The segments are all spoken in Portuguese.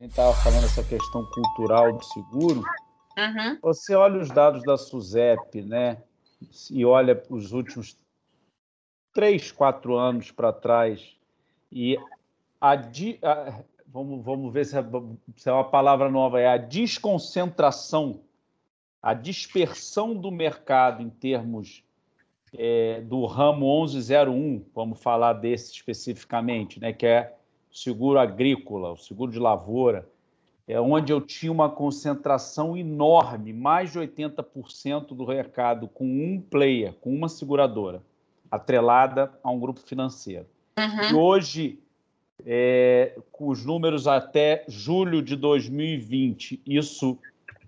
a gente estava falando essa questão cultural do seguro. Uhum. Você olha os dados da SUSEP, né? E olha os últimos três, quatro anos para trás, e a, a, vamos, vamos ver se é, se é uma palavra nova, é a desconcentração, a dispersão do mercado em termos é, do ramo 1101, vamos falar desse especificamente, né, que é seguro agrícola, o seguro de lavoura, é onde eu tinha uma concentração enorme, mais de 80% do mercado com um player, com uma seguradora, atrelada a um grupo financeiro. Uhum. E hoje, é, com os números até julho de 2020, isso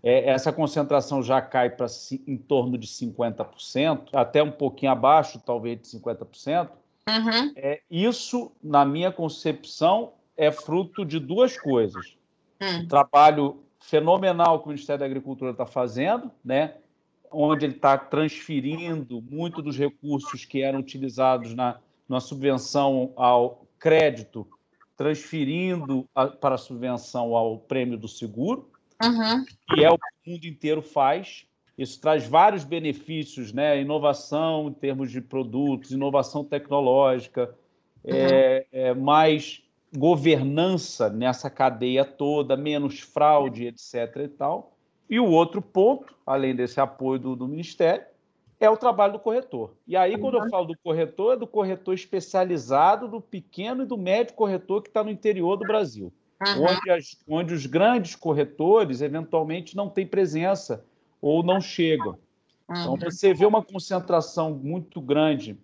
é, essa concentração já cai para em torno de 50%, até um pouquinho abaixo, talvez, de 50%. Uhum. É, isso, na minha concepção, é fruto de duas coisas. Uhum. Um trabalho fenomenal que o Ministério da Agricultura está fazendo, né? onde ele está transferindo muito dos recursos que eram utilizados na, na subvenção ao crédito, transferindo a, para a subvenção ao prêmio do seguro, uhum. que é o que o mundo inteiro faz. Isso traz vários benefícios, né? Inovação em termos de produtos, inovação tecnológica, uhum. é, é, mais governança nessa cadeia toda, menos fraude, etc. e tal. E o outro ponto, além desse apoio do, do Ministério, é o trabalho do corretor. E aí, quando eu uhum. falo do corretor, é do corretor especializado, do pequeno e do médio corretor que está no interior do Brasil, uhum. onde, as, onde os grandes corretores, eventualmente, não têm presença ou não chegam. Então, uhum. você vê uma concentração muito grande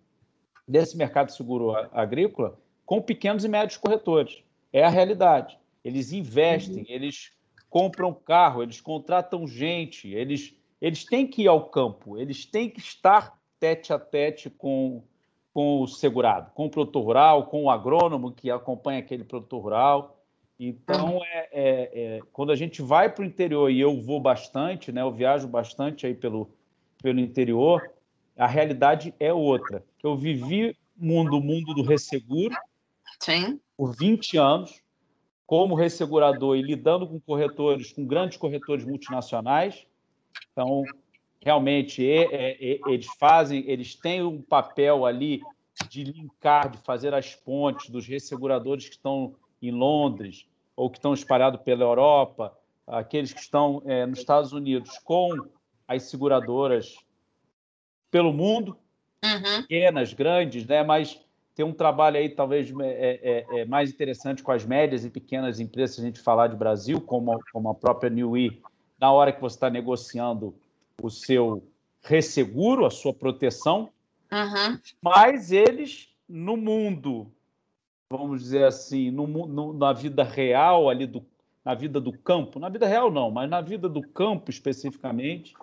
desse mercado seguro agrícola com pequenos e médios corretores. É a realidade. Eles investem, uhum. eles compram carro, eles contratam gente, eles, eles têm que ir ao campo, eles têm que estar tete a tete com, com o segurado, com o produtor rural, com o agrônomo que acompanha aquele produtor rural. Então, é, é, é, quando a gente vai para o interior, e eu vou bastante, né, eu viajo bastante aí pelo, pelo interior, a realidade é outra. Eu vivi mundo, mundo do resseguro Sim. por 20 anos, como ressegurador e lidando com corretores, com grandes corretores multinacionais. Então, realmente, eles fazem, eles têm um papel ali de linkar, de fazer as pontes dos resseguradores que estão em Londres ou que estão espalhados pela Europa, aqueles que estão é, nos Estados Unidos com as seguradoras pelo mundo, uhum. pequenas, grandes, né? mas tem um trabalho aí talvez é, é, é, mais interessante com as médias e pequenas empresas, a gente falar de Brasil, como, como a própria Newey, na hora que você está negociando o seu resseguro, a sua proteção, uhum. mas eles, no mundo vamos dizer assim, no, no, na vida real ali do, na vida do campo, na vida real não, mas na vida do campo especificamente,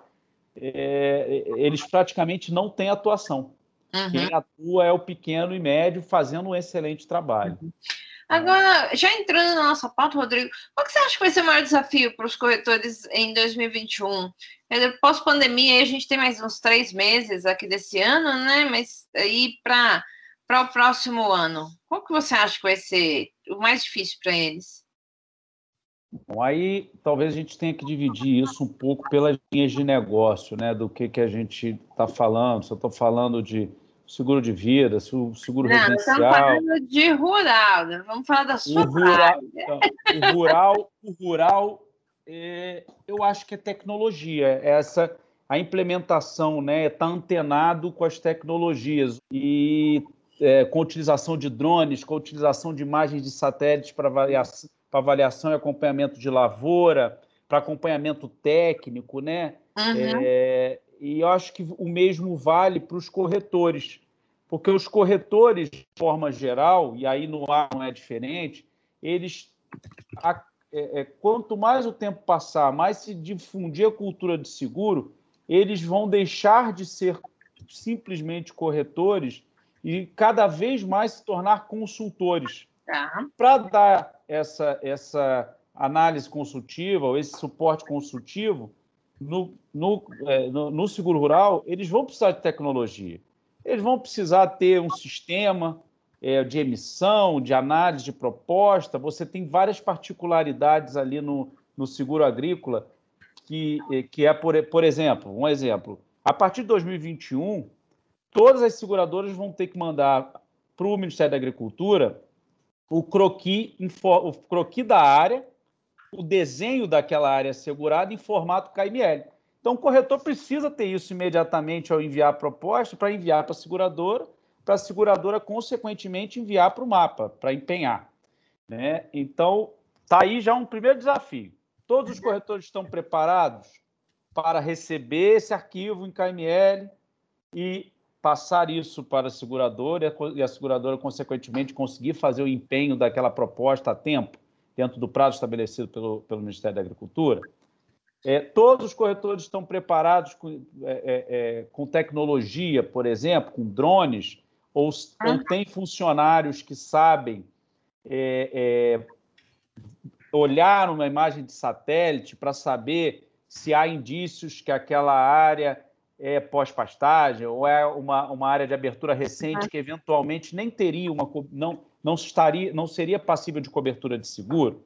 é, eles praticamente não têm atuação. Uhum. Quem atua é o pequeno e médio fazendo um excelente trabalho. Uhum. Agora, já entrando na nossa pauta, Rodrigo, qual que você acha que vai ser o maior desafio para os corretores em 2021? Pós-pandemia, a gente tem mais uns três meses aqui desse ano, né? Mas aí para para o próximo ano? Qual que você acha que vai ser o mais difícil para eles? Bom, aí talvez a gente tenha que dividir isso um pouco pelas linhas de negócio, né? Do que, que a gente está falando. Se eu estou falando de seguro de vida, seguro Não, residencial. Estamos falando de rural, né? vamos falar da sua o rural, então, o rural, o rural é, eu acho que é tecnologia. Essa a implementação, né? Está antenado com as tecnologias e é, com utilização de drones, com utilização de imagens de satélites para avaliação, avaliação e acompanhamento de lavoura, para acompanhamento técnico, né? Uhum. É, e eu acho que o mesmo vale para os corretores, porque os corretores, de forma geral, e aí no ar não é diferente, eles, a, é, é, quanto mais o tempo passar, mais se difundir a cultura de seguro, eles vão deixar de ser simplesmente corretores e cada vez mais se tornar consultores. Tá. Para dar essa, essa análise consultiva, ou esse suporte consultivo, no, no, é, no, no, seguro rural, eles vão precisar de tecnologia. Eles vão precisar ter um sistema, é, de emissão, de análise de proposta, você tem várias particularidades ali no, no seguro agrícola, que, é, que é, por, por exemplo, um exemplo, a partir de 2021, todas as seguradoras vão ter que mandar para o Ministério da Agricultura o croqui, o croqui da área, o desenho daquela área segurada em formato KML. Então, o corretor precisa ter isso imediatamente ao enviar a proposta para enviar para a seguradora, para a seguradora, consequentemente, enviar para o mapa, para empenhar. Né? Então, está aí já um primeiro desafio. Todos os corretores estão preparados para receber esse arquivo em KML e passar isso para a seguradora e a seguradora, consequentemente, conseguir fazer o empenho daquela proposta a tempo, dentro do prazo estabelecido pelo, pelo Ministério da Agricultura. É, todos os corretores estão preparados com, é, é, é com tecnologia, por exemplo, com drones, ou, ou tem funcionários que sabem é, é, olhar uma imagem de satélite para saber se há indícios que aquela área é pós-pastagem ou é uma, uma área de abertura recente que eventualmente nem teria uma não não estaria não seria passível de cobertura de seguro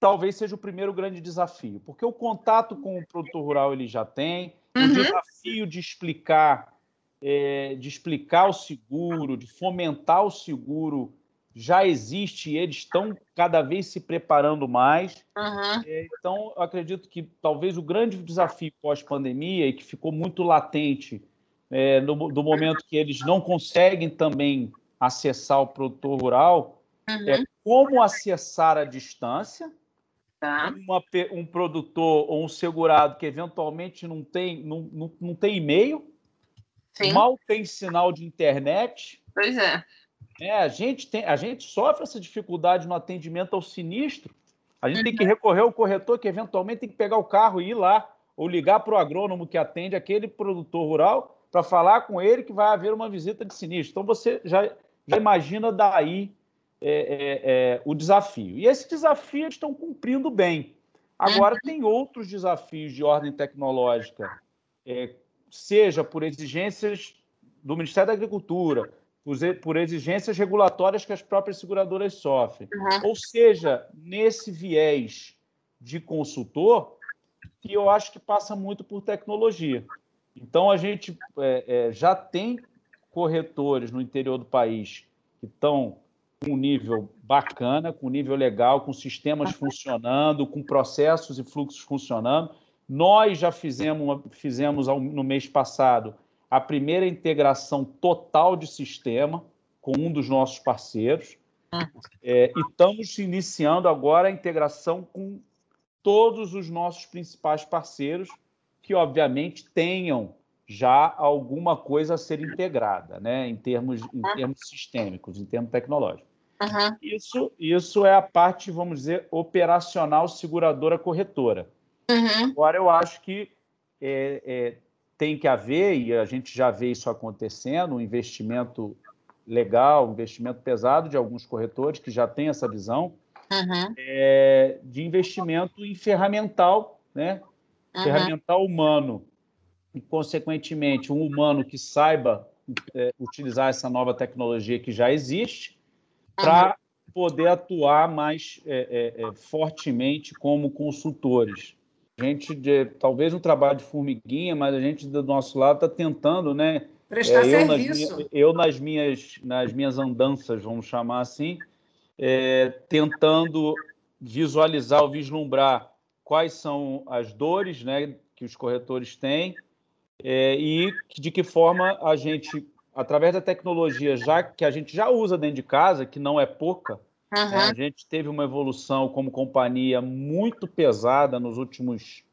talvez seja o primeiro grande desafio porque o contato com o produtor rural ele já tem uhum. o desafio de explicar é, de explicar o seguro de fomentar o seguro já existe e eles estão cada vez se preparando mais. Uhum. Então, eu acredito que talvez o grande desafio pós-pandemia e que ficou muito latente é, no, do momento que eles não conseguem também acessar o produtor rural uhum. é como acessar a distância. Tá. Uma, um produtor ou um segurado que eventualmente não tem, não, não, não tem e-mail, mal tem sinal de internet. Pois é. É, a, gente tem, a gente sofre essa dificuldade no atendimento ao sinistro. A gente uhum. tem que uhum. recorrer ao corretor que eventualmente tem que pegar o carro e ir lá, ou ligar para o agrônomo que atende aquele produtor rural para falar com ele que vai haver uma visita de sinistro. Então você já, já imagina daí é, é, é, o desafio. E esse desafio eles estão cumprindo bem. Agora, uhum. tem outros desafios de ordem tecnológica, é, seja por exigências do Ministério da Agricultura, por exigências regulatórias que as próprias seguradoras sofrem. Uhum. Ou seja, nesse viés de consultor, que eu acho que passa muito por tecnologia. Então, a gente é, é, já tem corretores no interior do país que estão com um nível bacana, com um nível legal, com sistemas funcionando, com processos e fluxos funcionando. Nós já fizemos, fizemos no mês passado a primeira integração total de sistema com um dos nossos parceiros. É, e estamos iniciando agora a integração com todos os nossos principais parceiros, que obviamente tenham já alguma coisa a ser integrada, né, em termos, em termos sistêmicos, em termos tecnológicos. Uhum. Isso, isso é a parte, vamos dizer, operacional seguradora corretora. Uhum. Agora, eu acho que é, é, tem que haver, e a gente já vê isso acontecendo, um investimento legal, um investimento pesado de alguns corretores que já têm essa visão, uhum. é, de investimento em ferramental, né? Uhum. Ferramental humano. E, consequentemente, um humano que saiba é, utilizar essa nova tecnologia que já existe para uhum. poder atuar mais é, é, é fortemente como consultores gente, de, talvez um trabalho de formiguinha, mas a gente do nosso lado está tentando, né? Prestar é, eu serviço. Nas, eu nas minhas, nas minhas andanças, vamos chamar assim, é, tentando visualizar ou vislumbrar quais são as dores né, que os corretores têm é, e de que forma a gente, através da tecnologia já que a gente já usa dentro de casa, que não é pouca, Uhum. a gente teve uma evolução como companhia muito pesada nos últimos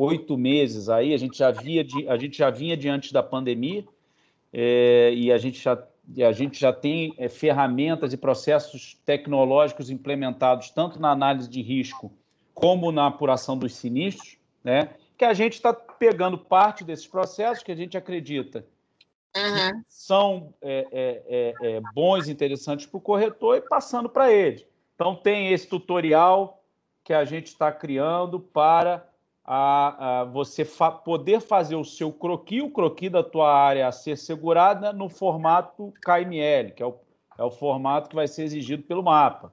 oito meses aí. A gente já via, a gente já vinha diante da pandemia é, e a gente já a gente já tem é, ferramentas e processos tecnológicos implementados tanto na análise de risco como na apuração dos sinistros, né? Que a gente está pegando parte desses processos que a gente acredita uhum. são é, é, é, é bons, interessantes para o corretor e passando para ele. Então, tem esse tutorial que a gente está criando para a, a você fa poder fazer o seu croqui, o croqui da tua área a ser segurada no formato KML, que é o, é o formato que vai ser exigido pelo mapa.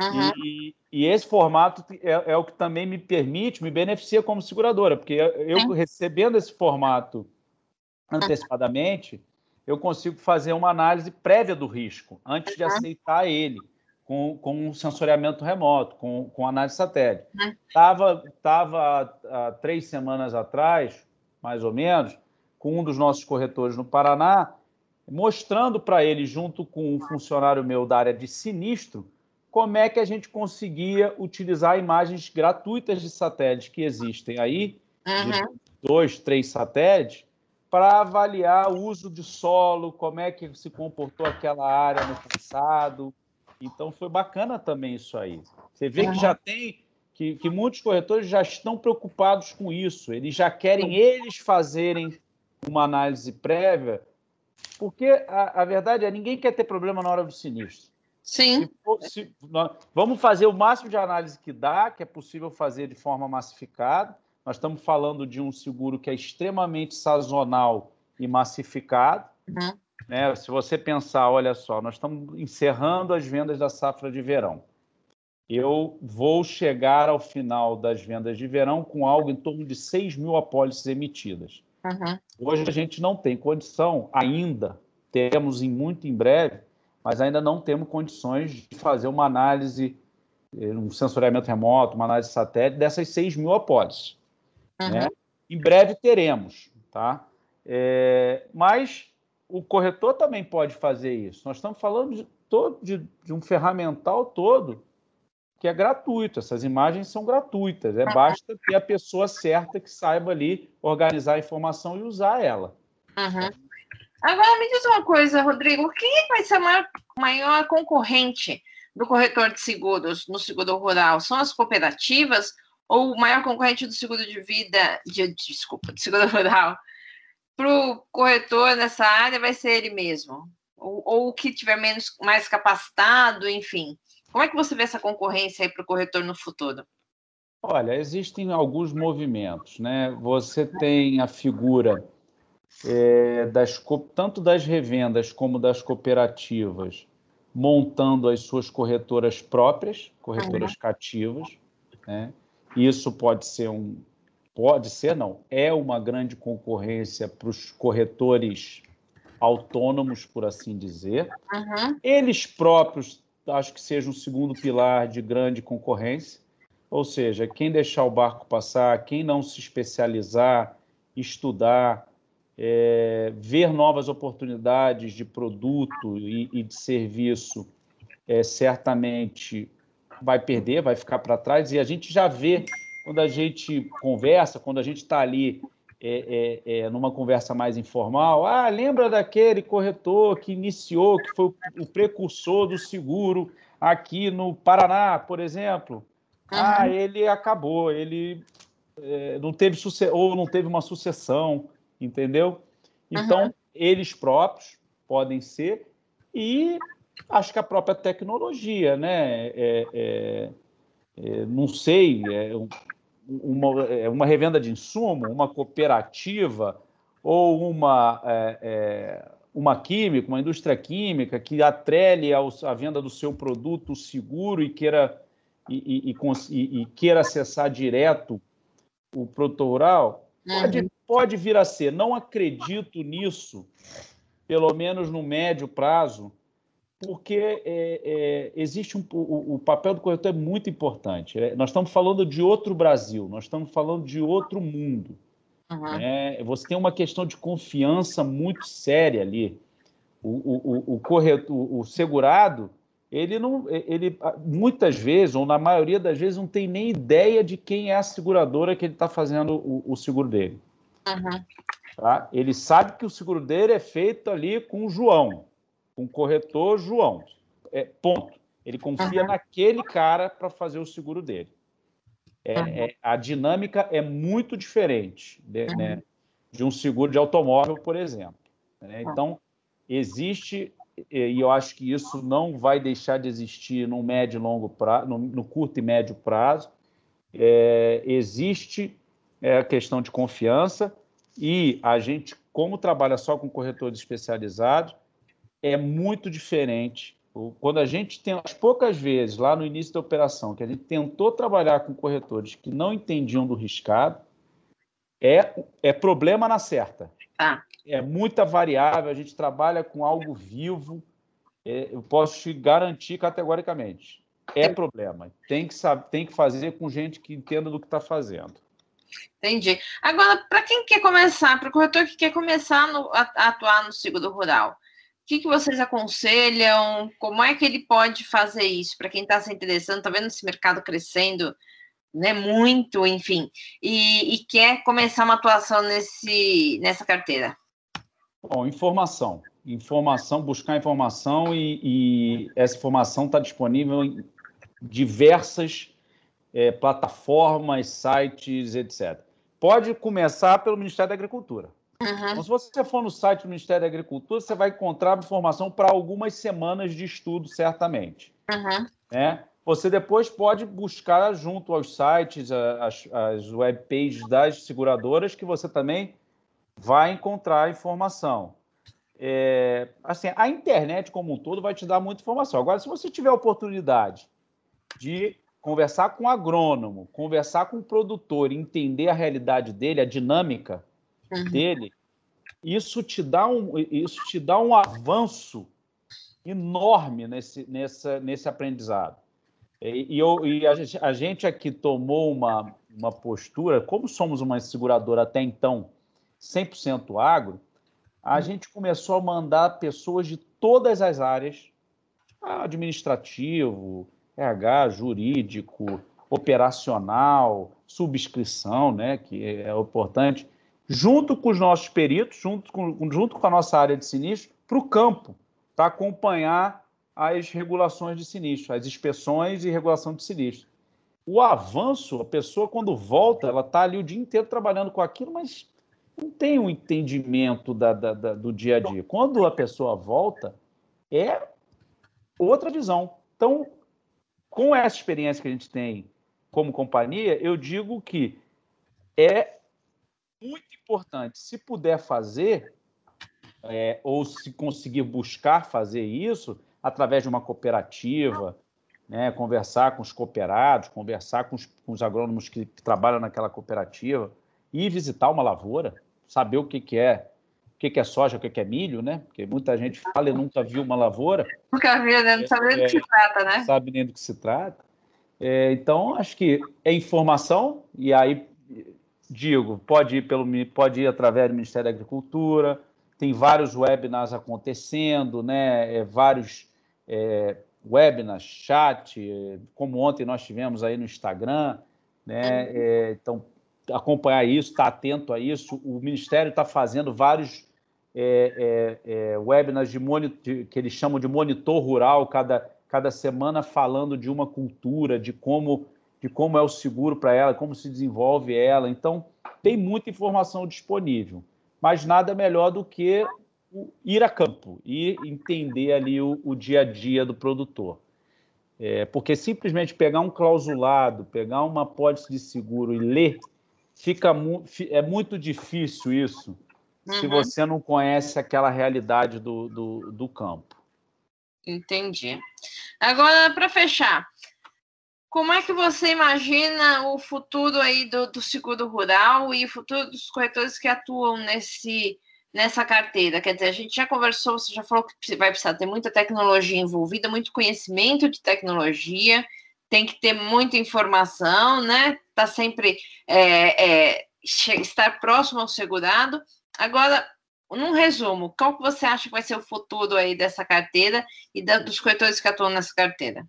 Uhum. E, e, esse formato é, é, o que também me permite, me beneficia como seguradora, porque eu recebendo esse formato antecipadamente, eu consigo fazer uma análise prévia do risco, antes de aceitar ele, com, com um sensoriamento remoto, com, com análise satélite. Estava tava, há três semanas atrás, mais ou menos, com um dos nossos corretores no Paraná, mostrando para ele, junto com um funcionário meu da área de sinistro, como é que a gente conseguia utilizar imagens gratuitas de satélites que existem aí, uhum. dois, três satélites, para avaliar o uso de solo, como é que se comportou aquela área no passado. Então foi bacana também isso aí. Você vê que já tem que, que muitos corretores já estão preocupados com isso. Eles já querem eles fazerem uma análise prévia, porque a, a verdade é ninguém quer ter problema na hora do sinistro. Sim. Se, se, nós, vamos fazer o máximo de análise que dá, que é possível fazer de forma massificada. Nós estamos falando de um seguro que é extremamente sazonal e massificado. Uhum. Né? Se você pensar, olha só, nós estamos encerrando as vendas da safra de verão. Eu vou chegar ao final das vendas de verão com algo em torno de 6 mil apólices emitidas. Uhum. Hoje a gente não tem condição ainda, teremos em muito em breve, mas ainda não temos condições de fazer uma análise, eh, um sensoriamento remoto, uma análise satélite dessas 6 mil apólices. Uhum. Né? Em breve teremos, tá? É, mas o corretor também pode fazer isso. Nós estamos falando de, todo, de, de um ferramental todo que é gratuito. Essas imagens são gratuitas. É basta ter a pessoa certa que saiba ali organizar a informação e usar ela. Uhum. Agora me diz uma coisa, Rodrigo, quem vai ser a maior, maior concorrente do corretor de seguros no seguro rural? São as cooperativas ou o maior concorrente do seguro de vida, de, desculpa, de seguro rural, para o corretor nessa área vai ser ele mesmo? Ou, ou o que tiver menos, mais capacitado, enfim. Como é que você vê essa concorrência aí para o corretor no futuro? Olha, existem alguns movimentos, né? Você tem a figura é, das, tanto das revendas como das cooperativas montando as suas corretoras próprias, corretoras uhum. cativas, né? Isso pode ser um. Pode ser, não. É uma grande concorrência para os corretores autônomos, por assim dizer. Uhum. Eles próprios, acho que seja um segundo pilar de grande concorrência. Ou seja, quem deixar o barco passar, quem não se especializar, estudar, é, ver novas oportunidades de produto e, e de serviço, é, certamente vai perder, vai ficar para trás. E a gente já vê quando a gente conversa, quando a gente está ali é, é, é, numa conversa mais informal, ah, lembra daquele corretor que iniciou, que foi o precursor do seguro aqui no Paraná, por exemplo? Uhum. Ah, ele acabou, ele é, não teve ou não teve uma sucessão, entendeu? Então, uhum. eles próprios podem ser, e acho que a própria tecnologia, né? É, é, é, não sei, é uma, é uma revenda de insumo, uma cooperativa ou uma, é, é, uma química, uma indústria química que atrele a venda do seu produto seguro e queira, e, e, e, e queira acessar direto o produto rural, pode, uhum. pode vir a ser. Não acredito nisso, pelo menos no médio prazo, porque é, é, existe um, o, o, papel do corretor é muito importante. É, nós estamos falando de outro Brasil, nós estamos falando de outro mundo. Uhum. Né? Você tem uma questão de confiança muito séria ali. O, o, o, corretor, o segurado, ele não, ele muitas vezes ou na maioria das vezes não tem nem ideia de quem é a seguradora que ele está fazendo o, o, seguro dele. Uhum. Tá? Ele sabe que o seguro dele é feito ali com o João com o corretor João. É, ponto. Ele confia uhum. naquele cara para fazer o seguro dele. É, uhum. é, a dinâmica é muito diferente de, uhum. né, de um seguro de automóvel, por exemplo. Né? Então, existe, e eu acho que isso não vai deixar de existir no médio e longo prazo, no, no curto e médio prazo. É, existe é, a questão de confiança e a gente, como trabalha só com corretores especializados, é muito diferente. Quando a gente tem as poucas vezes lá no início da operação que a gente tentou trabalhar com corretores que não entendiam do riscado, é, é problema na certa. Ah. É muita variável, a gente trabalha com algo vivo, é, eu posso te garantir categoricamente. É problema. Tem que, saber, tem que fazer com gente que entenda do que está fazendo. Entendi. Agora, para quem quer começar, para o corretor que quer começar no, a, a, atuar no seguro rural, que, que vocês aconselham? Como é que ele pode fazer isso? Para quem está se interessando, está vendo esse mercado crescendo né, muito, enfim, e, e, quer começar uma atuação nesse, nessa carteira? Bom, informação. Informação, buscar informação e, e essa informação está disponível em diversas é, plataformas, sites, etc. Pode começar pelo Ministério da Agricultura. Uhum. Então, se você for no site do Ministério da Agricultura, você vai encontrar informação para algumas semanas de estudo, certamente. Uhum. Né? Você depois pode buscar junto aos sites, as, as webpages das seguradoras, que você também vai encontrar informação. É, assim, a internet como um todo vai te dar muita informação. Agora, se você tiver a oportunidade de conversar com o agrônomo, conversar com o produtor, entender a realidade dele, a dinâmica uhum. dele, isso te dá um, isso te dá um avanço enorme nesse, nessa, nesse aprendizado. E, eu, e a, gente, a, gente, aqui tomou uma, uma postura, como somos uma seguradora até então 100% agro, a gente começou a mandar pessoas de todas as áreas, administrativo, RH, jurídico, operacional, subscrição, né, que é importante, junto com os nossos peritos, junto com, junto com a nossa área de sinistro, para o campo, para acompanhar as regulações de sinistro, as inspeções e regulação de sinistro. O avanço, a pessoa quando volta, ela está ali o dia inteiro trabalhando com aquilo, mas não tem um entendimento da, da, da, do dia a dia. Quando a pessoa volta, é outra visão. Então, com essa experiência que a gente tem como companhia, eu digo que é muito importante, se puder fazer, é, ou se conseguir buscar fazer isso, através de uma cooperativa, né, conversar com os cooperados, conversar com os, com os agrônomos que, que, trabalham naquela cooperativa, ir visitar uma lavoura, saber o que, que é o que, que é soja, o que, que é milho, né? Porque muita gente fala e nunca viu uma lavoura. Nunca viu, né? Não sabe nem do que se trata, né? sabe nem do que se trata. É, então, acho que é informação, e aí digo, pode ir, pelo, pode ir através do Ministério da Agricultura, tem vários webinars acontecendo, né? É, vários é, webinars, chat, como ontem nós tivemos aí no Instagram, né? É, então, acompanhar isso, estar tá atento a isso. O Ministério está fazendo vários é, é, é, webinars de monitor, que eles chamam de monitor rural, cada, cada semana falando de uma cultura, de como, de como é o seguro para ela, como se desenvolve ela. Então, tem muita informação disponível, mas nada melhor do que ir a campo e entender ali o, o dia a dia do produtor. É, porque simplesmente pegar um clausulado, pegar uma pólice de seguro e ler, fica mu é muito difícil isso uhum. se você não conhece aquela realidade do, do, do campo. Entendi. Agora, para fechar, como é que você imagina o futuro aí do, do seguro rural e o futuro dos corretores que atuam nesse nessa carteira? Quer dizer, a gente já conversou, você já falou que vai precisar ter muita tecnologia envolvida, muito conhecimento de tecnologia, tem que ter muita informação, né? Tá sempre é, é, estar próximo ao segurado. Agora, num resumo, qual que você acha que vai ser o futuro aí dessa carteira e da, dos corretores que atuam nessa carteira?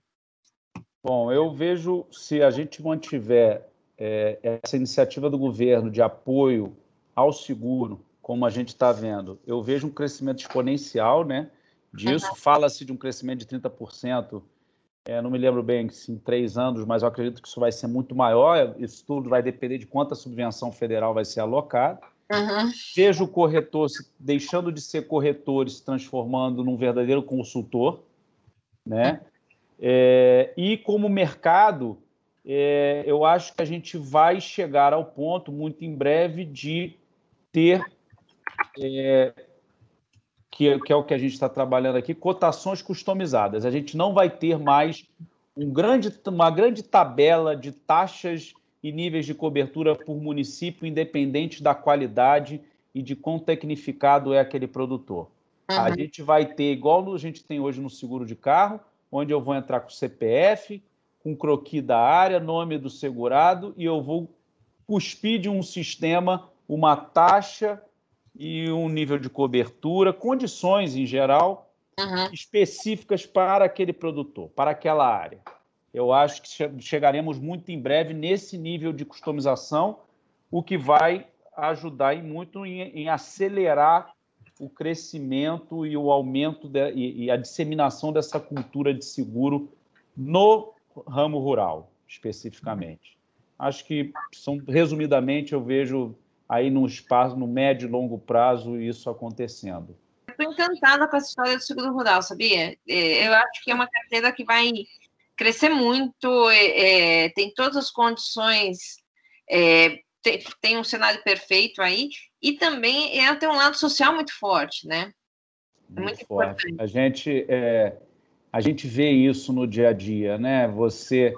Bom, eu vejo se a gente mantiver é, essa iniciativa do governo de apoio ao seguro como a gente está vendo, eu vejo um crescimento exponencial né, disso. Uhum. Fala-se de um crescimento de 30%, é, não me lembro bem se em três anos, mas eu acredito que isso vai ser muito maior. Isso tudo vai depender de quanta subvenção federal vai ser alocada. Uhum. Vejo o corretor se, deixando de ser corretor e se transformando num verdadeiro consultor. Né? É, e como mercado, é, eu acho que a gente vai chegar ao ponto, muito em breve, de ter é, que, que é o que a gente está trabalhando aqui, cotações customizadas. A gente não vai ter mais um grande, uma grande tabela de taxas e níveis de cobertura por município, independente da qualidade e de quão tecnificado é aquele produtor. Uhum. A gente vai ter, igual a gente tem hoje no seguro de carro, onde eu vou entrar com CPF, com croqui da área, nome do segurado, e eu vou cuspir de um sistema uma taxa e um nível de cobertura, condições em geral, uhum. específicas para aquele produtor, para aquela área. Eu acho que chegaremos muito em breve nesse nível de customização, o que vai ajudar muito em, em acelerar o crescimento e o aumento de, e, e, a disseminação dessa cultura de seguro no ramo rural, especificamente. Acho que, são, resumidamente, eu vejo aí no espaço, no médio e longo prazo, isso acontecendo. Estou encantada com essa história do seguro rural, sabia? É, eu acho que é uma carteira que vai crescer muito, é, é, tem todas as condições, é, tem, tem, um cenário perfeito aí, e também ela tem um lado social muito forte, né? É muito, muito forte. Importante. A gente, é, a gente vê isso no dia a dia, né? Você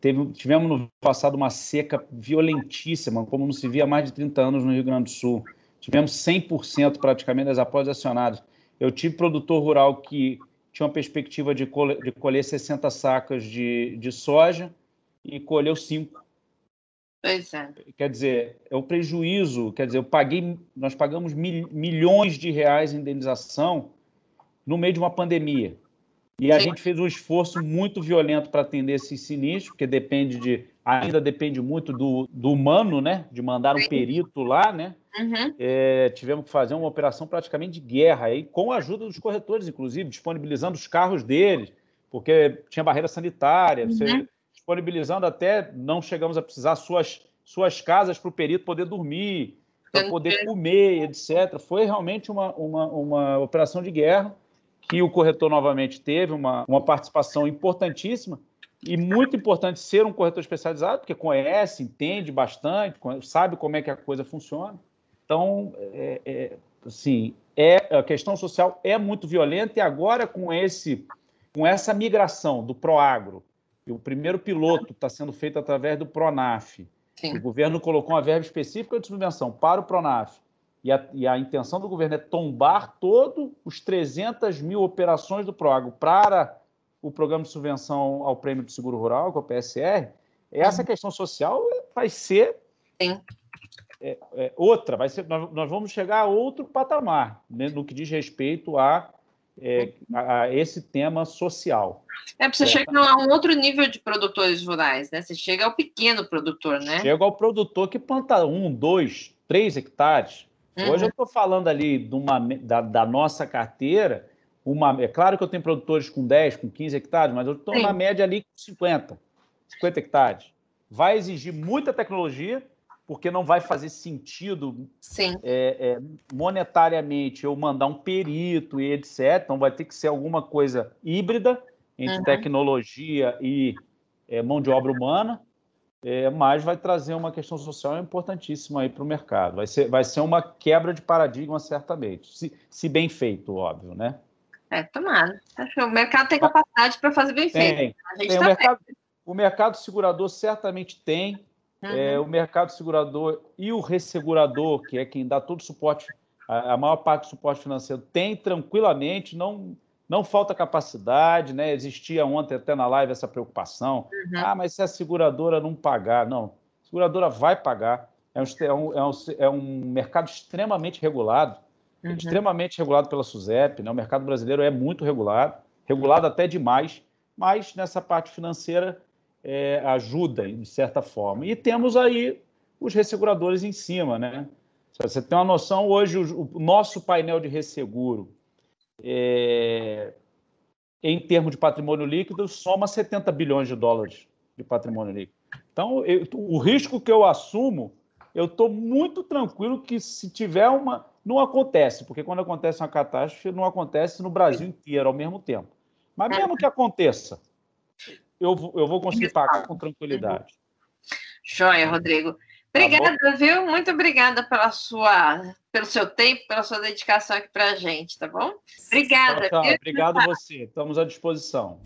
teve, tivemos no passado uma seca violentíssima, como não se via há mais de 30 anos no Rio Grande do Sul. Tivemos 100% praticamente das após acionadas. Eu tive produtor rural que tinha uma perspectiva de colher, de colher 60 sacas de, de soja e colheu 5. Pois é. Quer dizer, é o prejuízo, quer dizer, eu paguei, nós pagamos mil, milhões de reais em indenização no meio de uma pandemia. E a Sim. gente fez um esforço muito violento para atender esse sinistro, porque depende de, ainda depende muito do, do humano, né? De mandar um perito lá, né? Uhum. É, tivemos que fazer uma operação praticamente de guerra aí, com a ajuda dos corretores, inclusive, disponibilizando os carros deles, porque tinha barreira sanitária, uhum. Disponibilizando até, não chegamos a precisar suas, suas casas para o perito poder dormir, para poder comer, etc. Foi realmente uma, uma, uma operação de guerra que o corretor novamente teve uma, uma participação importantíssima e muito importante ser um corretor especializado, porque conhece, entende bastante, sabe como é que a coisa funciona. Então, é, é, assim, é, a questão social é muito violenta e agora com esse com essa migração do Proagro, e o primeiro piloto está sendo feito através do Pronaf, Sim. o governo colocou uma verba específica de subvenção para o Pronaf, e a, e a intenção do governo é tombar todos os 300 mil operações do Proagro para o programa de subvenção ao prêmio do seguro rural, que é o PSR, essa uhum. questão social vai ser é, é, outra, vai ser, nós, nós, vamos chegar a outro patamar né, no que diz respeito a, é, a, a esse tema social. É, você chega a um outro nível de produtores rurais, né? Você chega ao pequeno produtor, né? Chega ao produtor que planta um, dois, três hectares. Uhum. Hoje eu estou falando ali de uma, da, da, nossa carteira. Uma, é claro que eu tenho produtores com 10, com 15 hectares, mas eu estou na média ali com 50, 50 hectares. Vai exigir muita tecnologia, porque não vai fazer sentido é, é, monetariamente eu mandar um perito e etc. Então vai ter que ser alguma coisa híbrida entre uhum. tecnologia e é, mão de obra humana é, mas vai trazer uma questão social importantíssima aí para o mercado. Vai ser, vai ser uma quebra de paradigma, certamente, se, se bem feito, óbvio, né? É, tomara. Acho que o mercado tem capacidade para fazer bem tem, feito. Gente tem, tá o, mercado, o mercado segurador certamente tem. Uhum. É, o mercado segurador e o ressegurador, que é quem dá todo o suporte, a, a maior parte do suporte financeiro, tem tranquilamente, não não falta capacidade, né? Existia ontem até na live essa preocupação. Uhum. Ah, mas se a seguradora não pagar, não. A seguradora vai pagar. É um, é um, é um, é um mercado extremamente regulado, uhum. extremamente regulado pela SUSEP. Né? O mercado brasileiro é muito regulado, regulado até demais, mas nessa parte financeira é, ajuda, de certa forma. E temos aí os resseguradores em cima, né? Você tem uma noção, hoje o, nosso painel de resseguro, é, em termos de patrimônio líquido, soma 70 bilhões de dólares de patrimônio líquido. Então, eu, o risco que eu assumo, eu estou muito tranquilo que se tiver uma. Não acontece, porque quando acontece uma catástrofe, não acontece no Brasil inteiro ao mesmo tempo. Mas mesmo que aconteça, eu, eu vou conseguir pagar com tranquilidade. Joia, Rodrigo. Obrigada, tá viu? Muito obrigada pela sua, pelo seu tempo, pela sua dedicação aqui para a gente, tá bom? Obrigada. Tchau, tchau. Obrigado você. Estamos à disposição.